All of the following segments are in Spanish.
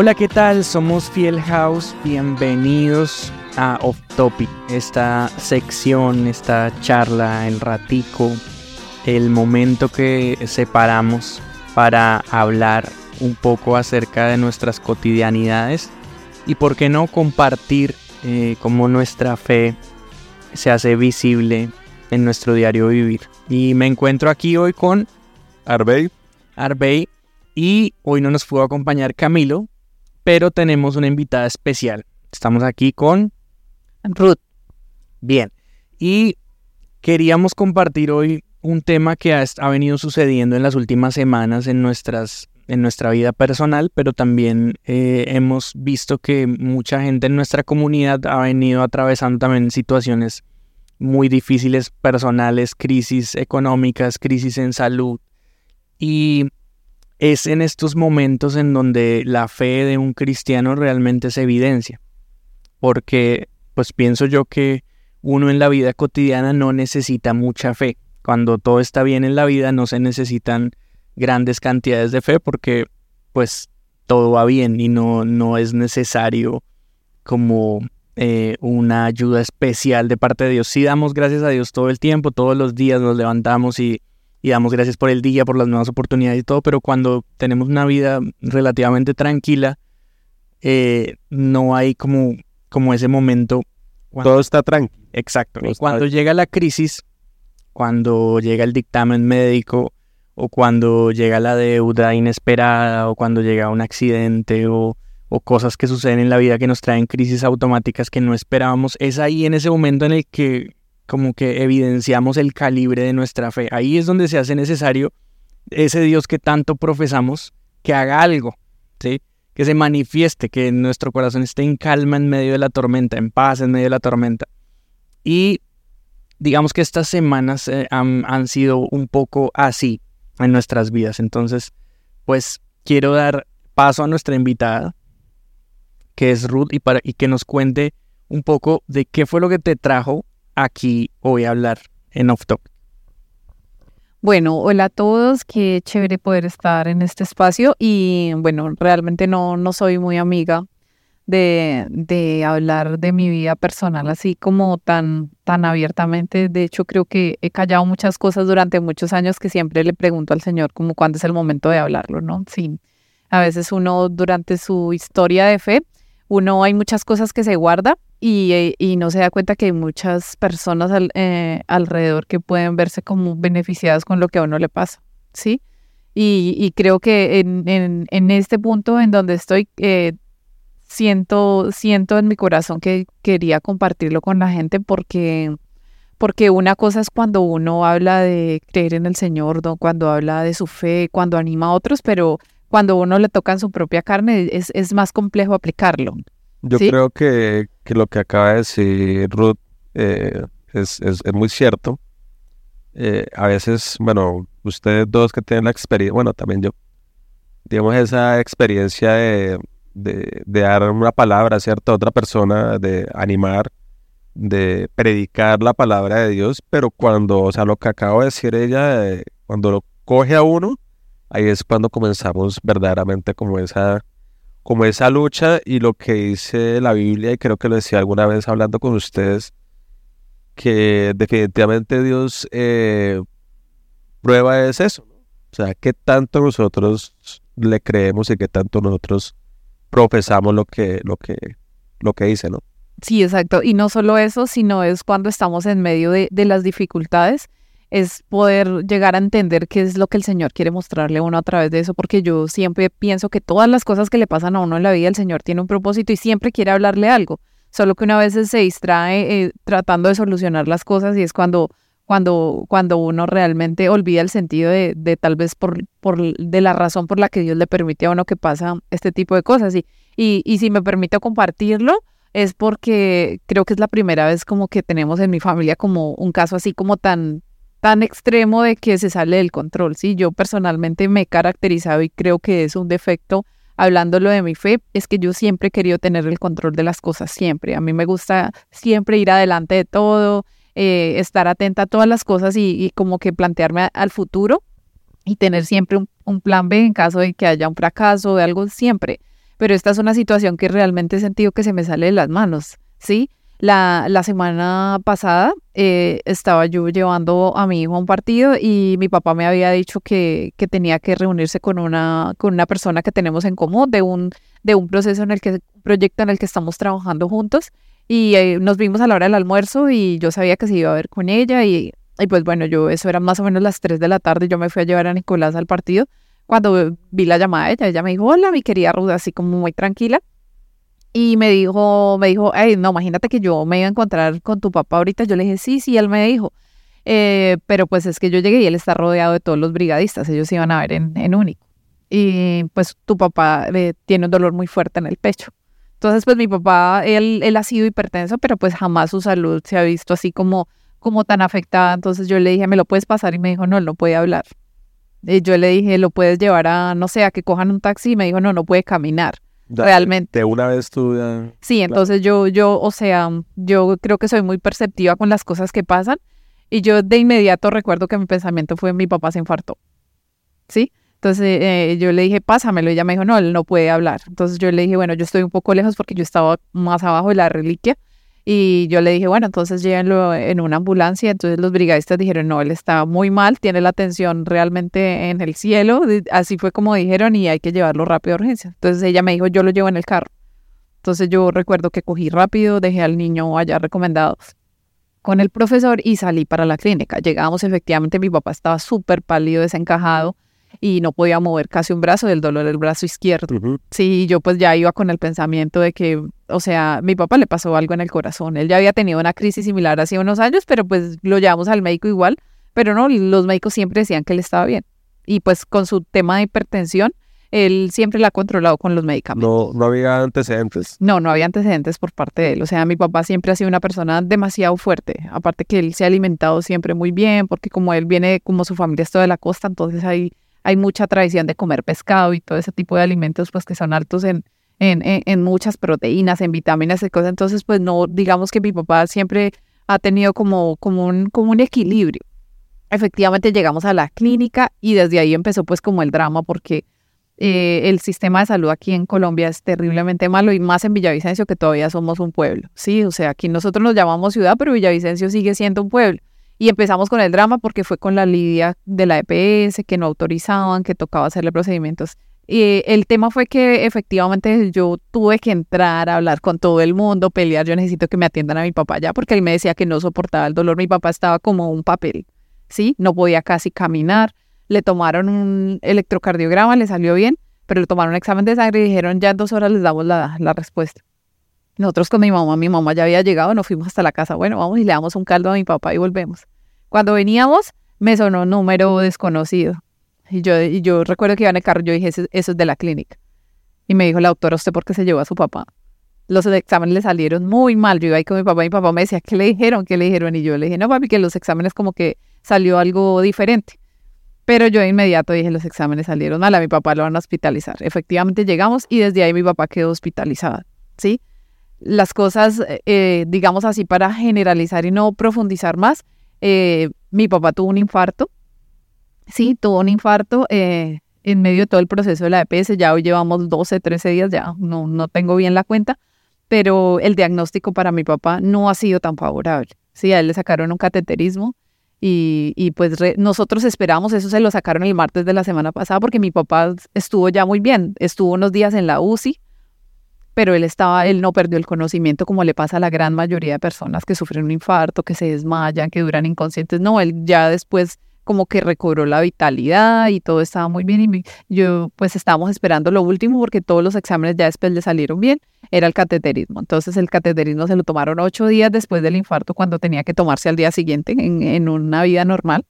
Hola, ¿qué tal? Somos Fiel House. Bienvenidos a Off Topic, esta sección, esta charla, el ratico, el momento que separamos para hablar un poco acerca de nuestras cotidianidades y por qué no compartir eh, cómo nuestra fe se hace visible en nuestro diario vivir. Y me encuentro aquí hoy con Arbey. Arbey y hoy no nos pudo acompañar Camilo, pero tenemos una invitada especial. Estamos aquí con Ruth. Bien, y queríamos compartir hoy un tema que ha, ha venido sucediendo en las últimas semanas en nuestras en nuestra vida personal, pero también eh, hemos visto que mucha gente en nuestra comunidad ha venido atravesando también situaciones muy difíciles personales, crisis económicas, crisis en salud. Y es en estos momentos en donde la fe de un cristiano realmente se evidencia. Porque pues pienso yo que uno en la vida cotidiana no necesita mucha fe. Cuando todo está bien en la vida no se necesitan grandes cantidades de fe porque pues todo va bien y no, no es necesario como eh, una ayuda especial de parte de Dios. Sí damos gracias a Dios todo el tiempo, todos los días nos levantamos y, y damos gracias por el día, por las nuevas oportunidades y todo, pero cuando tenemos una vida relativamente tranquila, eh, no hay como, como ese momento. todo está tranquilo. Exacto. y cuando llega la crisis, cuando llega el dictamen médico, o cuando llega la deuda inesperada, o cuando llega un accidente, o, o, cosas que suceden en la vida que nos traen crisis automáticas que no esperábamos, es ahí en ese momento en el que como que evidenciamos el calibre de nuestra fe. Ahí es donde se hace necesario ese Dios que tanto profesamos, que haga algo, ¿sí? que se manifieste, que nuestro corazón esté en calma en medio de la tormenta, en paz en medio de la tormenta. Y digamos que estas semanas eh, han, han sido un poco así en nuestras vidas. Entonces, pues quiero dar paso a nuestra invitada, que es Ruth, y, para, y que nos cuente un poco de qué fue lo que te trajo aquí hoy a hablar en Off Top. Bueno, hola a todos, qué chévere poder estar en este espacio y bueno, realmente no, no soy muy amiga de, de, hablar de mi vida personal así como tan, tan abiertamente. De hecho, creo que he callado muchas cosas durante muchos años que siempre le pregunto al Señor como cuándo es el momento de hablarlo, ¿no? Sí, a veces uno durante su historia de fe, uno hay muchas cosas que se guarda y, eh, y no se da cuenta que hay muchas personas al, eh, alrededor que pueden verse como beneficiadas con lo que a uno le pasa, ¿sí? Y, y creo que en, en, en, este punto en donde estoy, eh, siento, siento en mi corazón que quería compartirlo con la gente porque, porque una cosa es cuando uno habla de creer en el Señor, ¿no? cuando habla de su fe, cuando anima a otros, pero cuando uno le toca en su propia carne es, es más complejo aplicarlo. Yo ¿sí? creo que, que, lo que acaba de decir Ruth eh, es, es, es, muy cierto. Eh, a veces, bueno, ustedes dos que tienen la experiencia, bueno, también yo, digamos, esa experiencia de de, de, dar una palabra, ¿cierto? A otra persona, de animar, de predicar la palabra de Dios, pero cuando, o sea, lo que acabo de decir ella, eh, cuando lo coge a uno, ahí es cuando comenzamos verdaderamente como esa, como esa lucha y lo que dice la Biblia, y creo que lo decía alguna vez hablando con ustedes, que definitivamente Dios eh, prueba es eso, o sea, qué tanto nosotros le creemos y qué tanto nosotros profesamos lo que, lo que, lo que dice, ¿no? Sí, exacto. Y no solo eso, sino es cuando estamos en medio de, de, las dificultades, es poder llegar a entender qué es lo que el Señor quiere mostrarle a uno a través de eso, porque yo siempre pienso que todas las cosas que le pasan a uno en la vida, el Señor tiene un propósito y siempre quiere hablarle algo, solo que una vez se distrae eh, tratando de solucionar las cosas y es cuando cuando, cuando uno realmente olvida el sentido de, de, tal vez por, por de la razón por la que Dios le permite a uno que pasa este tipo de cosas. Y, y, y si me permito compartirlo, es porque creo que es la primera vez como que tenemos en mi familia como un caso así como tan, tan extremo de que se sale del control. Sí, yo personalmente me he caracterizado y creo que es un defecto hablándolo de mi fe, es que yo siempre he querido tener el control de las cosas, siempre. A mí me gusta siempre ir adelante de todo, eh, estar atenta a todas las cosas y, como que plantearme al futuro y tener siempre un, un, plan B en caso de que haya un fracaso de algo siempre. pero esta es una situación que realmente he sentido que se me sale de las manos, ¿sí? La, la semana pasada eh, estaba yo llevando a mi hijo a un partido y mi papá me había dicho que, que, tenía que reunirse con una, con una persona que tenemos en común de un, de un proceso en el que, proyecto en el que estamos trabajando juntos. Y eh, nos vimos a la hora del almuerzo y yo sabía que se iba a ver con ella y, y pues bueno, yo, eso era más o menos las 3 de la tarde, yo me fui a llevar a Nicolás al partido. Cuando vi la llamada de ella, ella me dijo, hola, mi querida Ruda, así como muy tranquila. Y me dijo, me dijo, hey, no, imagínate que yo me iba a encontrar con tu papá ahorita. Yo le dije, sí, sí, él me dijo. Eh, pero pues es que yo llegué y él está rodeado de todos los brigadistas, ellos iban a ver en, en único. Y pues tu papá eh, tiene un dolor muy fuerte en el pecho. Entonces, pues mi papá, él, él ha sido hipertenso, pero pues jamás su salud se ha visto así como, como tan afectada. Entonces yo le dije, ¿me lo puedes pasar? Y me dijo, no, él no puede hablar. Y yo le dije, ¿lo puedes llevar a, no sé, a que cojan un taxi? Y me dijo, no, no puede caminar realmente. De una vez tú ya... Sí, entonces yo, yo, o sea, yo creo que soy muy perceptiva con las cosas que pasan y yo de inmediato recuerdo que mi pensamiento fue mi papá se infartó. ¿Sí? Entonces eh, yo le dije, pásamelo. Y ella me dijo, no, él no puede hablar. Entonces yo le dije, bueno, yo estoy un poco lejos porque yo estaba más abajo de la reliquia. Y yo le dije, bueno, entonces llévenlo en una ambulancia. Entonces los brigadistas dijeron, no, él está muy mal, tiene la tensión realmente en el cielo. Así fue como dijeron y hay que llevarlo rápido a urgencia. Entonces ella me dijo, yo lo llevo en el carro. Entonces yo recuerdo que cogí rápido, dejé al niño allá recomendado con el profesor y salí para la clínica. Llegamos, efectivamente, mi papá estaba súper pálido, desencajado y no podía mover casi un brazo del dolor del brazo izquierdo. Sí, yo pues ya iba con el pensamiento de que, o sea, mi papá le pasó algo en el corazón. Él ya había tenido una crisis similar hace unos años, pero pues lo llevamos al médico igual, pero no, los médicos siempre decían que él estaba bien. Y pues con su tema de hipertensión, él siempre la ha controlado con los medicamentos. No, no había antecedentes. No, no había antecedentes por parte de él. O sea, mi papá siempre ha sido una persona demasiado fuerte. Aparte que él se ha alimentado siempre muy bien, porque como él viene, como su familia es toda de la costa, entonces hay hay mucha tradición de comer pescado y todo ese tipo de alimentos, pues que son altos en, en, en, muchas proteínas, en vitaminas y cosas. Entonces, pues no, digamos que mi papá siempre ha tenido como, como, un, como un equilibrio. Efectivamente llegamos a la clínica y desde ahí empezó pues como el drama porque eh, el sistema de salud aquí en Colombia es terriblemente malo y más en Villavicencio que todavía somos un pueblo. Sí, o sea, aquí nosotros nos llamamos ciudad, pero Villavicencio sigue siendo un pueblo. Y empezamos con el drama porque fue con la lidia de la EPS, que no autorizaban, que tocaba hacerle procedimientos. Y el tema fue que efectivamente yo tuve que entrar a hablar con todo el mundo, pelear, yo necesito que me atiendan a mi papá ya, porque él me decía que no soportaba el dolor, mi papá estaba como un papel, ¿sí? No podía casi caminar, le tomaron un electrocardiograma, le salió bien, pero le tomaron un examen de sangre y dijeron ya en dos horas les damos la, la respuesta. Nosotros con mi mamá, mi mamá ya había llegado, nos fuimos hasta la casa. Bueno, vamos y le damos un caldo a mi papá y volvemos. Cuando veníamos, me sonó un número desconocido. Y yo, y yo recuerdo que iba en el carro, yo dije, eso, es de la clínica. Y me dijo la doctora, ¿usted por qué se llevó a su papá? Los exámenes le salieron muy mal. Yo iba ahí con mi papá y mi papá me decía, ¿qué le dijeron? ¿Qué le dijeron? Y yo le dije, no, papi, que los exámenes como que salió algo diferente. Pero yo de inmediato dije, los exámenes salieron mal, a mi papá lo van a hospitalizar. Efectivamente llegamos y desde ahí mi papá quedó hospitalizado, ¿sí? Las cosas, eh, digamos así, para generalizar y no profundizar más, eh, mi papá tuvo un infarto, sí, tuvo un infarto eh, en medio de todo el proceso de la EPS, ya hoy llevamos 12, 13 días, ya no, no tengo bien la cuenta, pero el diagnóstico para mi papá no ha sido tan favorable, sí, a él le sacaron un cateterismo, y, y, pues nosotros esperamos, eso se lo sacaron el martes de la semana pasada porque mi papá estuvo ya muy bien, estuvo unos días en la UCI, pero él estaba, él no perdió el conocimiento como le pasa a la gran mayoría de personas que sufren un infarto, que se desmayan, que duran inconscientes. No, él ya después como que recobró la vitalidad y todo estaba muy bien. Y yo pues estábamos esperando lo último porque todos los exámenes ya después le salieron bien, era el cateterismo. Entonces el cateterismo se lo tomaron ocho días después del infarto cuando tenía que tomarse al día siguiente en, en una vida normal.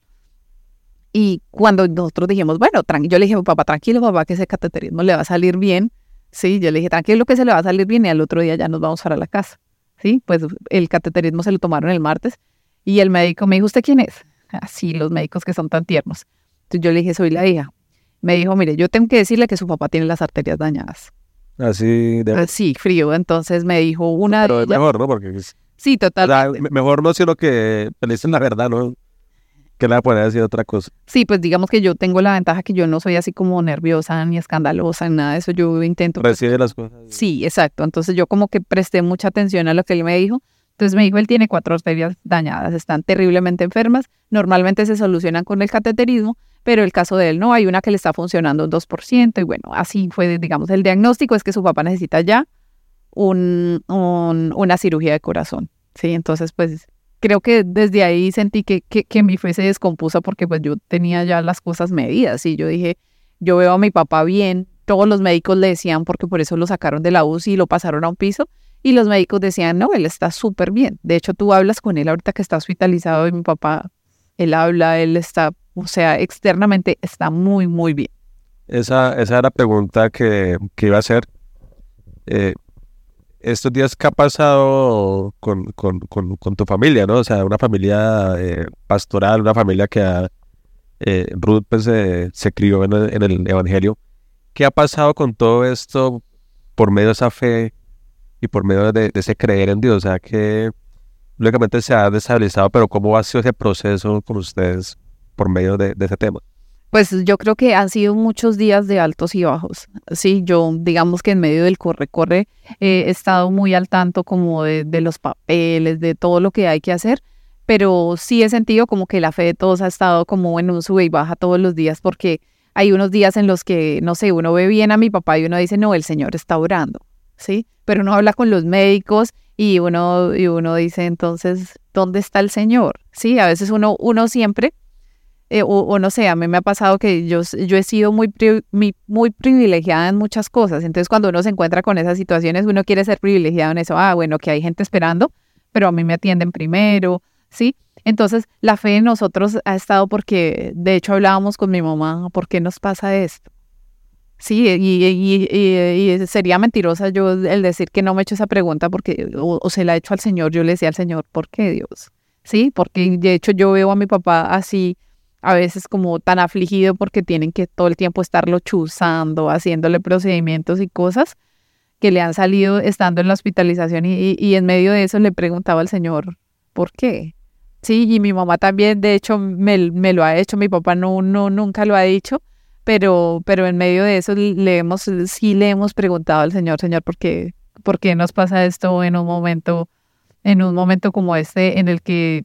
Y cuando nosotros dijimos, bueno, yo le dije, papá, tranquilo, papá, que ese cateterismo le va a salir bien Sí, yo le dije, tranquilo que se le va a salir bien y al otro día ya nos vamos para la casa. Sí, pues el cateterismo se lo tomaron el martes y el médico me dijo, ¿usted quién es? Así, los médicos que son tan tiernos. Entonces yo le dije, soy la hija. Me dijo, mire, yo tengo que decirle que su papá tiene las arterias dañadas. Así de... Sí, frío. Entonces me dijo una... Pero es mejor, ¿no? Porque... Sí, total. mejor no, sino que le dicen la verdad, ¿no? ¿Qué le va a poner a decir otra cosa? Sí, pues digamos que yo tengo la ventaja que yo no soy así como nerviosa ni escandalosa ni nada de eso. Yo intento. pues, Recibe las cosas. Sí, exacto. Entonces yo como que presté mucha atención a lo que él me dijo. Entonces me dijo, él tiene cuatro arterias dañadas, están terriblemente enfermas. Normalmente se solucionan con el cateterismo, pero el caso de él no, hay una que le está funcionando un 2%. Y bueno, así fue, digamos, el diagnóstico es que su papá necesita ya un, un- una cirugía de corazón. Sí, entonces pues creo que desde ahí sentí que, que, mi fe se descompuso porque pues yo tenía ya las cosas medidas y yo dije, yo veo a mi papá bien, todos los médicos le decían porque por eso lo sacaron de la UCI y lo pasaron a un piso y los médicos decían, no, él está súper bien. De hecho, tú hablas con él ahorita que está hospitalizado y mi papá, él habla, él está, o sea, externamente está muy, muy bien. Esa, esa era la pregunta que, que iba a hacer. Eh, estos días, ¿qué ha pasado con, con, con, tu familia, no? O sea, una familia eh, pastoral, una familia que eh, Ruth pues, eh, se crió en el, Evangelio. ¿Qué ha pasado con todo esto por medio de esa fe y por medio de, ese creer en Dios? O sea, que lógicamente se ha destabilizado, pero ¿cómo ha sido ese proceso con ustedes por medio de ese tema? Pues yo creo que han sido muchos días de altos y bajos. Sí, yo digamos que en medio del corre-corre eh, he estado muy al tanto como de, de los papeles, de todo lo que hay que hacer, pero sí he sentido como que la fe de todos ha estado como en un sube y baja todos los días porque hay unos días en los que, no sé, uno ve bien a mi papá y uno dice, no, el Señor está orando, ¿sí? Pero uno habla con los médicos y uno, y uno dice, entonces, ¿dónde está el Señor? Sí, a veces uno, uno siempre eh, o, no sé, a mí me ha pasado que yo, yo he sido muy, pri- muy privilegiada en muchas cosas. Entonces, cuando uno se encuentra con esas situaciones, uno quiere ser privilegiado en eso. Ah, bueno, que hay gente esperando, pero a mí me atienden primero, ¿sí? Entonces, la fe en nosotros ha estado porque, de hecho, hablábamos con mi mamá, ¿por qué nos pasa esto? Sí, y, y- y- y sería mentirosa yo el decir que no me he hecho esa pregunta porque, o, o se la he hecho al Señor, yo le decía al Señor, ¿por qué Dios? Sí, porque de hecho yo veo a mi papá así, a veces como tan afligido porque tienen que todo el tiempo estarlo chuzando, haciéndole procedimientos y cosas que le han salido estando en la hospitalización y, y- en medio de eso le preguntaba al Señor, ¿por qué? Sí, y mi mamá también, de hecho, me, me lo ha hecho, mi papá no, no, nunca lo ha dicho, pero, pero en medio de eso le hemos, sí le hemos preguntado al Señor, Señor, ¿por qué, por qué nos pasa esto en un momento, en un momento como este en el que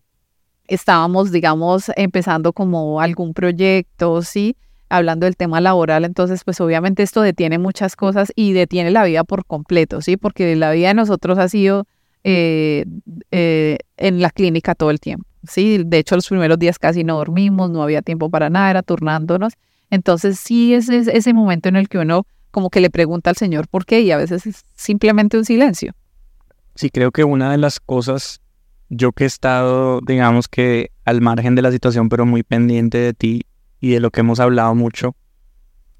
estábamos, digamos, empezando como algún proyecto, sí, hablando del tema laboral, entonces pues obviamente esto detiene muchas cosas y detiene la vida por completo, sí, porque la vida de nosotros ha sido eh, eh, en la clínica todo el tiempo, sí, de hecho los primeros días casi no dormimos, no había tiempo para nada, era turnándonos, entonces sí es, es ese momento en el que uno como que le pregunta al Señor por qué y a veces es simplemente un silencio. Sí, creo que una de las cosas, yo que he estado, digamos que al margen de la situación, pero muy pendiente de ti y de lo que hemos hablado mucho,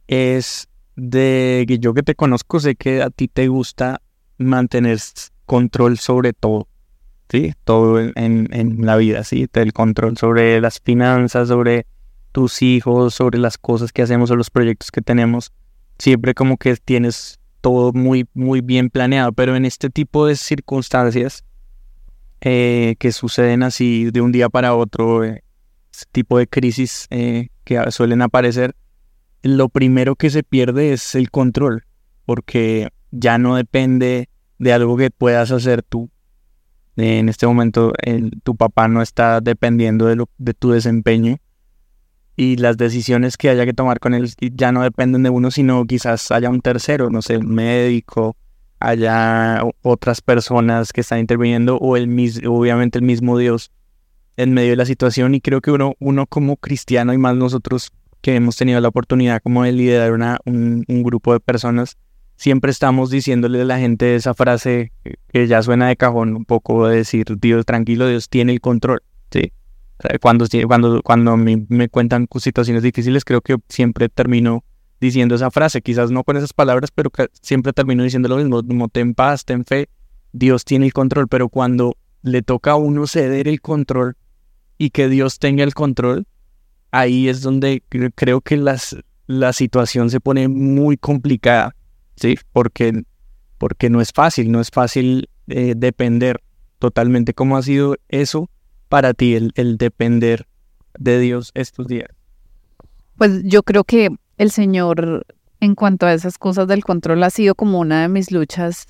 es de que yo que te conozco, sé que a ti te gusta mantener control sobre todo, ¿sí? Todo en, en- en la vida, ¿sí? El control sobre las finanzas, sobre tus hijos, sobre las cosas que hacemos o los proyectos que tenemos. Siempre como que tienes todo muy, muy bien planeado, pero en este tipo de circunstancias eh, que suceden así de un día para otro, eh, este tipo de crisis eh, que suelen aparecer, lo primero que se pierde es el control, porque ya no depende de algo que puedas hacer tú. En este momento el- tu papá no está dependiendo de, lo, de tu desempeño y las decisiones que haya que tomar con él ya no dependen de uno, sino quizás haya un tercero, no sé, un médico, haya otras personas que están interviniendo o el mis, obviamente el mismo Dios en medio de la situación y creo que uno, uno como cristiano y más nosotros que hemos tenido la oportunidad como de liderar una, un, un grupo de personas, siempre estamos diciéndole a la gente esa frase que- ya suena de cajón un poco de decir, Dios, tranquilo, Dios tiene el control, ¿sí? Cuando, cuando, cuando mí me cuentan situaciones difíciles, creo que siempre termino diciendo esa frase, quizás no con esas palabras, pero siempre termino diciendo lo mismo, ten paz, ten fe, Dios tiene el control, pero cuando le toca a uno ceder el control y que Dios tenga el control, ahí es donde cre- creo que las, la situación se pone muy complicada, ¿sí? Porque, porque no es fácil, no es fácil eh, depender totalmente. ¿Cómo ha sido eso para ti, el, el depender de Dios estos días? Pues yo creo que el Señor, en cuanto a esas cosas del control, ha sido como una de mis luchas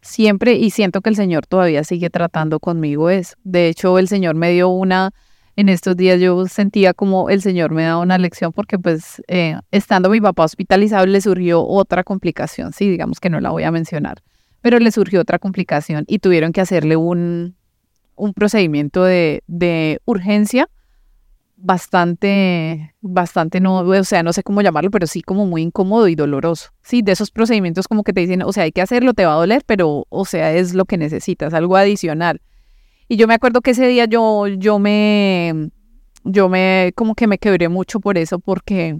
siempre y siento que el Señor todavía sigue tratando conmigo eso. De hecho, el Señor me dio una, en estos días yo sentía como el Señor me daba una lección porque pues eh, estando mi papá hospitalizado le surgió otra complicación, sí, digamos que no la voy a mencionar, pero le surgió otra complicación y tuvieron que hacerle un, un procedimiento de, de urgencia bastante, bastante, no, o sea, no sé cómo llamarlo, pero sí como muy incómodo y doloroso. Sí, de esos procedimientos como que te dicen, o sea, hay que hacerlo, te va a doler, pero, o sea, es lo que necesitas, algo adicional. Y yo me acuerdo que ese día yo, yo me, yo me, como que me quebré mucho por eso, porque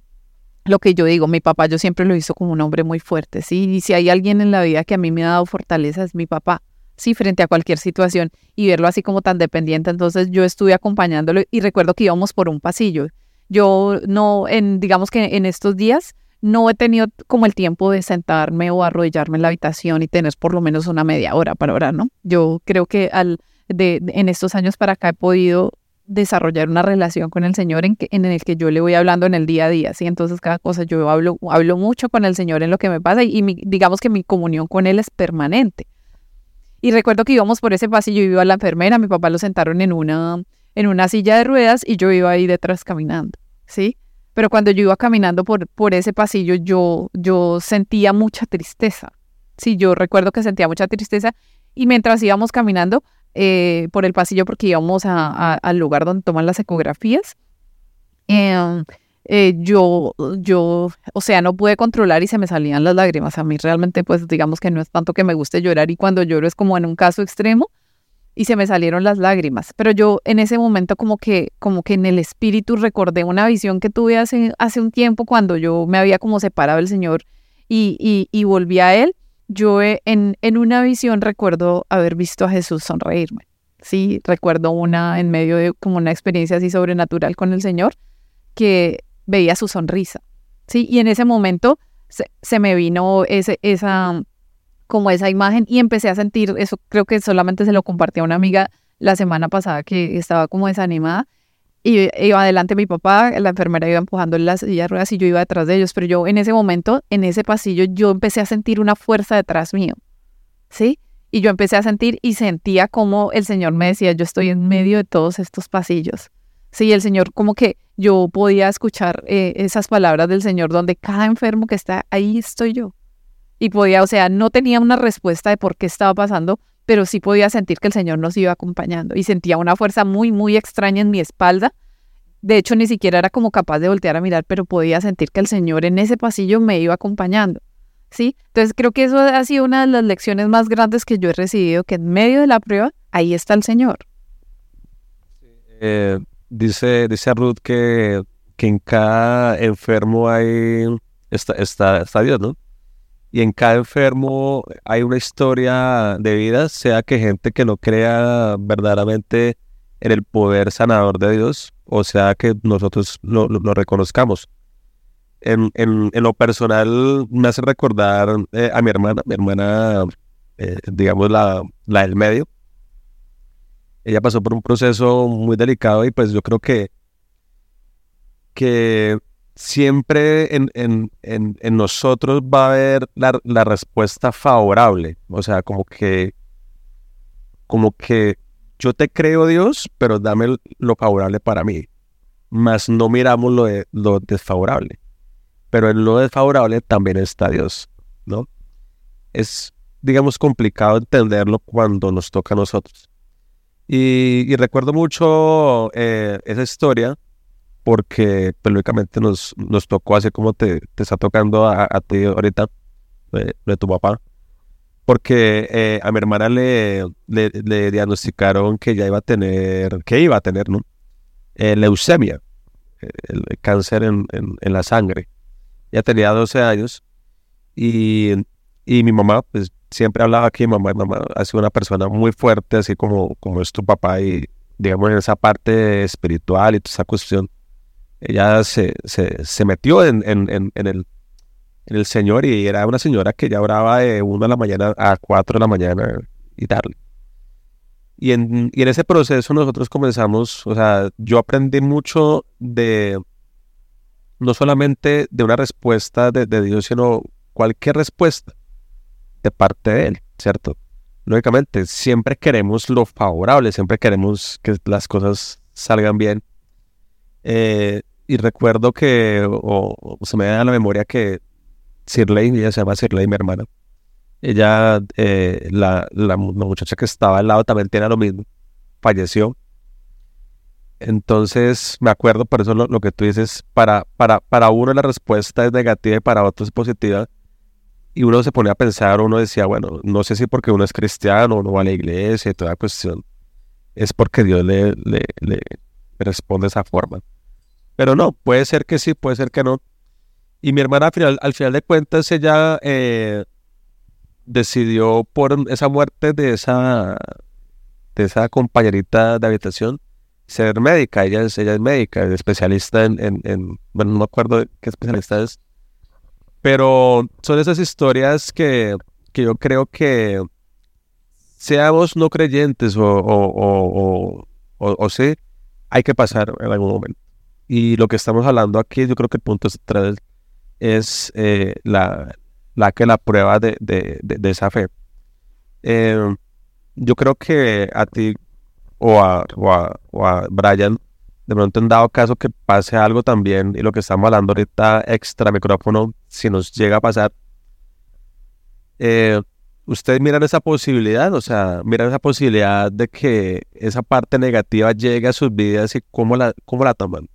lo que yo digo, mi papá yo siempre lo hizo como un hombre muy fuerte, ¿sí? Y si hay alguien en la vida que a mí me ha dado fortaleza es mi papá sí, frente a cualquier situación y verlo así como tan dependiente. Entonces yo estuve acompañándolo y recuerdo que íbamos por un pasillo. Yo no, en, digamos que en estos días no he tenido como el tiempo de sentarme o arrodillarme en la habitación y tener por lo menos una media hora para orar, ¿no? Yo creo que al, de, en estos años para acá he podido desarrollar una relación con el Señor en, que, en el que yo le voy hablando en el día a día, ¿sí? Entonces cada cosa yo hablo, hablo mucho con el Señor en lo que me pasa y, digamos que mi comunión con Él es permanente. Y recuerdo que íbamos por ese pasillo, yo iba a la enfermera, mi papá lo sentaron en una, en una silla de ruedas y yo iba ahí detrás caminando, ¿sí? Pero cuando yo iba caminando por, por ese pasillo, yo, yo sentía mucha tristeza. Sí, yo recuerdo que sentía mucha tristeza y mientras íbamos caminando eh, por el pasillo, porque íbamos al lugar donde toman las ecografías, eh, eh, yo, yo, o sea, no pude controlar y se me salían las lágrimas. A mí realmente, pues digamos que no es tanto que me guste llorar y cuando lloro es como en un caso extremo y se me salieron las lágrimas. Pero yo en ese momento como que, como que en el espíritu recordé una visión que tuve hace, hace un tiempo cuando yo me había como separado del Señor y, y, y volví a Él. Yo eh, en, en una visión recuerdo haber visto a Jesús sonreírme. Sí, recuerdo una en medio de como una experiencia así sobrenatural con el Señor que veía su sonrisa, ¿sí? Y en ese momento se, me vino ese, esa, como esa imagen y empecé a sentir, eso creo que solamente se lo compartí a una amiga la semana pasada que estaba como desanimada y iba adelante mi papá, la enfermera iba empujando las sillas ruedas y yo iba detrás de ellos, pero yo en ese momento, en ese pasillo, yo empecé a sentir una fuerza detrás mío, ¿sí? Y yo empecé a sentir y sentía como el Señor me decía, yo estoy en medio de todos estos pasillos. Sí, el Señor como que yo podía escuchar eh, esas palabras del Señor donde cada enfermo que está ahí estoy yo. Y podía, o sea, no tenía una respuesta de por qué estaba pasando, pero sí podía sentir que el Señor nos iba acompañando y sentía una fuerza muy, muy extraña en mi espalda. De hecho, ni siquiera era como capaz de voltear a mirar, pero podía sentir que el Señor en ese pasillo me iba acompañando. ¿Sí? Entonces creo que eso ha sido una de las lecciones más grandes que yo he recibido, que en medio de la prueba, ahí está el Señor. Eh, dice, dice Ruth que, que en cada enfermo hay, está, está, Dios, ¿no? Y en cada enfermo hay una historia de vida, sea que gente que no crea verdaderamente en el poder sanador de Dios, o sea que nosotros lo, reconozcamos. En, en, en, lo personal me hace recordar eh, a mi hermana, mi hermana, eh, digamos, la, la del medio, ella pasó por un proceso muy delicado y pues yo creo que, que siempre en, en, en, nosotros va a haber la, la, respuesta favorable. O sea, como que, como que yo te creo Dios, pero dame lo favorable para mí. Más no miramos lo, lo desfavorable. Pero en lo desfavorable también está Dios, ¿no? Es, digamos, complicado entenderlo cuando nos toca a nosotros. Y, recuerdo mucho eh, esa historia porque pues, nos, nos tocó así como te, te está tocando a, ti ahorita, de, tu papá, porque eh, a mi hermana le, le, diagnosticaron que ya iba a tener, que iba a tener, ¿no? Eh, leucemia, el cáncer en, en, la sangre. Ya tenía 12 años y, y mi mamá, pues siempre hablaba que mamá, mamá ha sido una persona muy fuerte, así como, como es tu papá, y digamos en esa parte espiritual y toda esa cuestión, ella se, se, se metió en, en, en, el, en el Señor y era una señora que ya oraba de 1 de la mañana a 4 de la mañana y tal. Y en, y en ese proceso nosotros comenzamos, o sea, yo aprendí mucho de, no solamente de una respuesta de, de Dios, sino cualquier respuesta de parte de Él, ¿cierto? Lógicamente, siempre queremos lo favorable, siempre queremos que las cosas salgan bien. Eh, y recuerdo que, o, se me da a la memoria que Sirley, ella se llama Sirley, mi hermana, ella, eh, la, la, muchacha que estaba al lado también tiene lo mismo, falleció. Entonces, me acuerdo, por eso lo, que tú dices, para, para, para uno la respuesta es negativa y para otro es positiva. Y uno se ponía a pensar, uno decía, bueno, no sé si porque uno es cristiano, uno va a la iglesia y toda cuestión, es porque Dios le, le, le responde de esa forma. Pero no, puede ser que sí, puede ser que no. Y mi hermana al final, al final de cuentas, ella eh, decidió por esa muerte de esa, de esa compañerita de habitación ser médica. Ella es, ella es médica, es especialista en, en, bueno, no me acuerdo qué especialista es. Pero son esas historias que, que yo creo que seamos no creyentes o, o, o, o, sí, hay que pasar en algún momento. Y lo que estamos hablando aquí, yo creo que el punto central es eh, la, la que la prueba de, de, de, esa fe. Eh, yo creo que a ti o a, o a, o a Brian, de pronto han dado caso que pase algo también, y lo que estamos hablando ahorita extra micrófono, si nos llega a pasar, eh, ustedes miran esa posibilidad, o sea, miran esa posibilidad de que esa parte negativa llegue a sus vidas y cómo la, cómo la toman.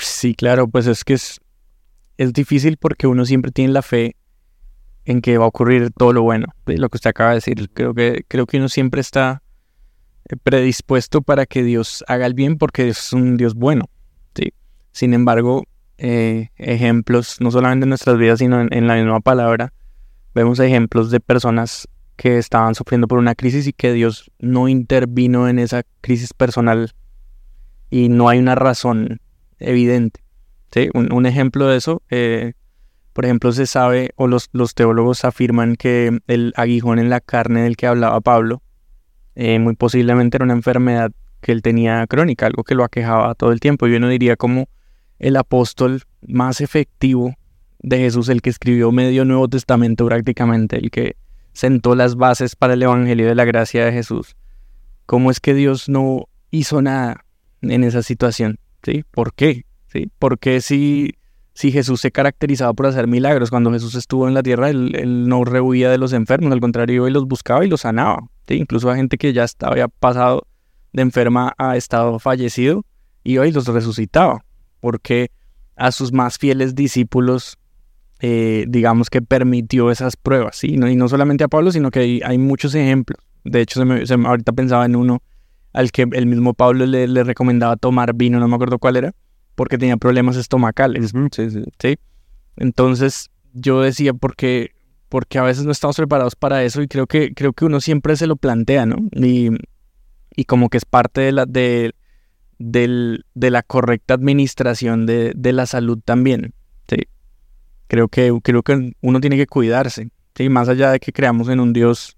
Sí, claro, pues es que es, es difícil porque uno siempre tiene la fe en que va a ocurrir todo lo bueno, lo que usted acaba de decir. Creo que, creo que uno siempre está predispuesto para que Dios haga el bien porque es un Dios bueno. ¿sí? Sin embargo, eh, ejemplos, no solamente en nuestras vidas, sino en, en, la misma palabra, vemos ejemplos de personas que estaban sufriendo por una crisis y que Dios no intervino en esa crisis personal y no hay una razón evidente. ¿sí? Un, un ejemplo de eso, eh, por ejemplo, se sabe, o los, los, teólogos afirman que el aguijón en la carne del que hablaba Pablo, eh, muy posiblemente era una enfermedad que él tenía crónica, algo que lo aquejaba todo el tiempo. Y uno diría como el apóstol más efectivo de Jesús, el que escribió medio Nuevo Testamento prácticamente, el que sentó las bases para el Evangelio de la gracia de Jesús. ¿Cómo es que Dios no hizo nada en esa situación? ¿Sí? ¿Por qué? ¿Sí? ¿Por qué si, si Jesús se caracterizaba por hacer milagros? Cuando Jesús estuvo en la tierra, él, no rehuía de los enfermos, al contrario, él los buscaba y los sanaba. Incluso a gente que ya había pasado de enferma a estado fallecido, y hoy los resucitaba. Porque a sus más fieles discípulos, eh, digamos que permitió esas pruebas, ¿sí? y no solamente a Pablo, sino que hay, muchos ejemplos. De hecho, se me, ahorita pensaba en uno al que el mismo Pablo le, recomendaba tomar vino, no me acuerdo cuál era, porque tenía problemas estomacales. Sí, sí. ¿sí? Entonces yo decía, porque, porque a veces no estamos preparados para eso y creo que, creo que uno siempre se lo plantea, ¿no? Y, y como que es parte de la, de, del, de la correcta administración de, de la salud también. ¿sí? Creo, que, creo que uno tiene que cuidarse, ¿sí? más allá de que creamos en un Dios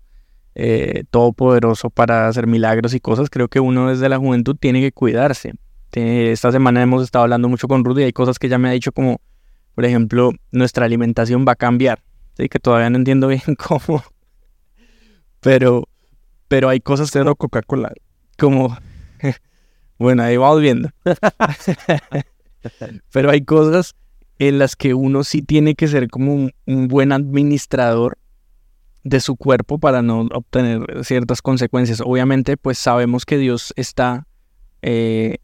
eh, todopoderoso para hacer milagros y cosas, creo que uno desde la juventud tiene que cuidarse. Esta semana hemos estado hablando mucho con Rudy y hay cosas que ya me ha dicho como, por ejemplo, nuestra alimentación va a cambiar, ¿sí? que todavía no entiendo bien cómo, pero, pero hay cosas... Cero Coca-Cola. Como, bueno, ahí vamos viendo. pero hay cosas en las que uno sí tiene que ser como un, un buen administrador de su cuerpo para no obtener ciertas consecuencias. Obviamente, pues sabemos que Dios está eh,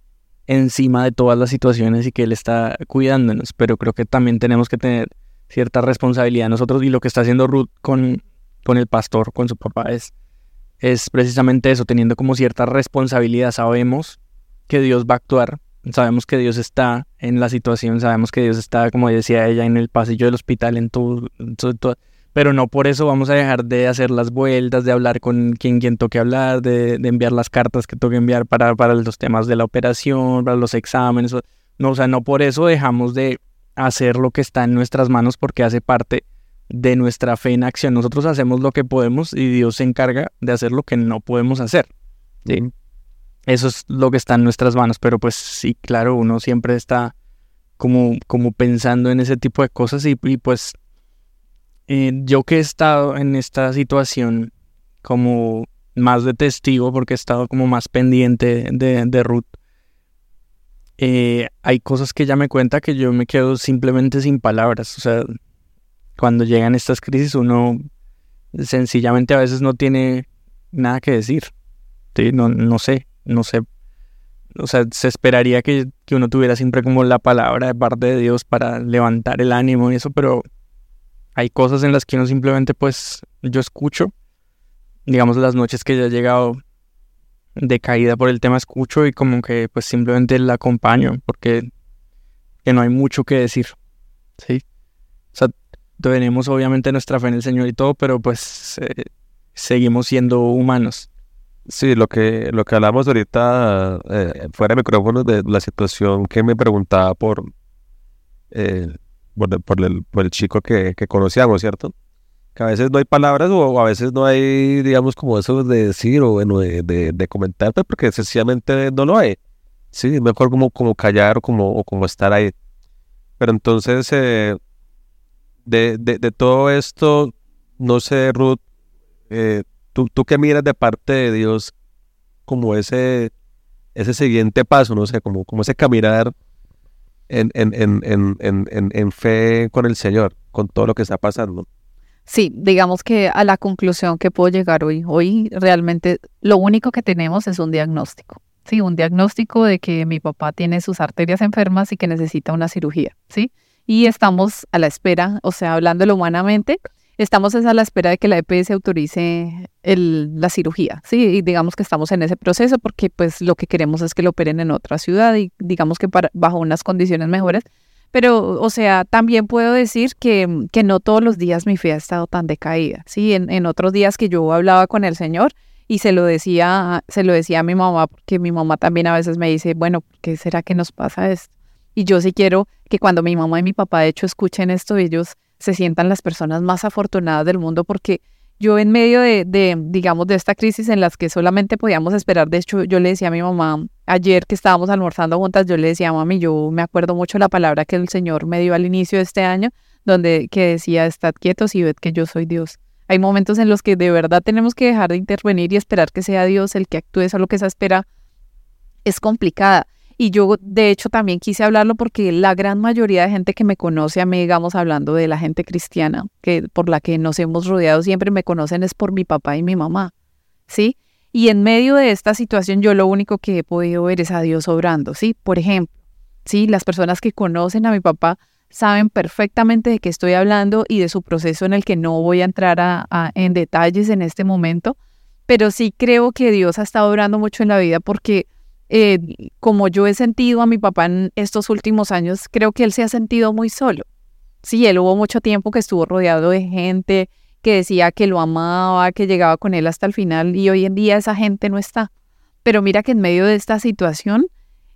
encima de todas las situaciones y que Él está cuidándonos, pero creo que también tenemos que tener cierta responsabilidad nosotros y lo que está haciendo Ruth con, con el pastor, con su papá, es, es precisamente eso, teniendo como cierta responsabilidad. Sabemos que Dios va a actuar, sabemos que Dios está en la situación, sabemos que Dios está, como decía ella, en el pasillo del hospital, en todo, todo, todo pero no por eso vamos a dejar de hacer las vueltas, de hablar con quien, quien toque hablar, de, de enviar las cartas que toque enviar para, para los temas de la operación, para los exámenes. No, o sea, no por eso dejamos de hacer lo que está en nuestras manos porque hace parte de nuestra fe en acción. Nosotros hacemos lo que podemos y Dios se encarga de hacer lo que no podemos hacer. Sí. Eso es lo que está en nuestras manos, pero pues sí, claro, uno siempre está como, como pensando en ese tipo de cosas y, y pues eh, yo que he estado en esta situación como más de testigo porque he estado como más pendiente de, de Ruth, eh, hay cosas que ella me cuenta que yo me quedo simplemente sin palabras. O sea, cuando llegan estas crisis uno sencillamente a veces no tiene nada que decir. ¿sí? No, no sé, no sé. O sea, se esperaría que, que uno tuviera siempre como la palabra de parte de Dios para levantar el ánimo y eso, pero hay cosas en las que uno simplemente pues yo escucho. Digamos las noches que ya he llegado de caída por el tema escucho y como que pues simplemente la acompaño porque que no hay mucho que decir. ¿sí? O sea, tenemos obviamente nuestra fe en el Señor y todo, pero pues eh, seguimos siendo humanos. Sí, lo que, lo que hablamos ahorita eh, fuera de micrófono de la situación que me preguntaba por, eh, por, el, por el chico que, que conocíamos, ¿cierto? que a veces no hay palabras o a veces no hay, digamos, como eso de decir o bueno, de, de, comentar, pues, porque sencillamente no lo hay. Sí, es mejor como, como callar o como, o como estar ahí. Pero entonces, eh, de, de, todo esto, no sé, Ruth, eh, ¿tú, tú qué miras de parte de Dios como ese, ese siguiente paso, no sé, como, como ese caminar en, en, en, en fe con el Señor, con todo lo que está pasando? Sí, digamos que a la conclusión que puedo llegar hoy, hoy realmente lo único que tenemos es un diagnóstico. Sí, un diagnóstico de que mi papá tiene sus arterias enfermas y que necesita una cirugía, ¿sí? Y estamos a la espera, o sea, hablándolo humanamente, estamos a la espera de que la EPS autorice el, la cirugía, ¿sí? Y digamos que estamos en ese proceso porque pues lo que queremos es que lo operen en otra ciudad y digamos que para, bajo unas condiciones mejores pero, o sea, también puedo decir que, que no todos los días mi fe ha estado tan decaída, ¿sí? En, en otros días que yo hablaba con el Señor y se lo decía, se lo decía a mi mamá, porque mi mamá también a veces me dice, bueno, ¿qué será que nos pasa esto? Y yo sí quiero que cuando mi mamá y mi papá de hecho escuchen esto, ellos se sientan las personas más afortunadas del mundo porque yo en medio de, digamos, de esta crisis en las que solamente podíamos esperar, de hecho, yo le decía a mi mamá, ayer que estábamos almorzando juntas, yo le decía, mami, yo me acuerdo mucho la palabra que el Señor me dio al inicio de este año, donde que decía, estad quietos y ved que yo soy Dios. Hay momentos en los que de verdad tenemos que dejar de intervenir y esperar que sea Dios el que actúe, solo que esa espera es complicada. Y yo, de hecho, también quise hablarlo porque la gran mayoría de gente que me conoce a mí, digamos, hablando de la gente cristiana, que por la que nos hemos rodeado siempre me conocen es por mi papá y mi mamá, ¿sí? Y en medio de esta situación yo lo único que he podido ver es a Dios obrando, ¿sí? Por ejemplo, ¿sí? Las personas que conocen a mi papá saben perfectamente de qué estoy hablando y de su proceso en el que no voy a entrar a, en detalles en este momento, pero sí creo que Dios ha estado obrando mucho en la vida porque eh, como yo he sentido a mi papá en estos últimos años, creo que él se ha sentido muy solo. Sí, él hubo mucho tiempo que estuvo rodeado de gente que decía que lo amaba, que llegaba con él hasta el final y hoy en día esa gente no está. Pero mira que en medio de esta situación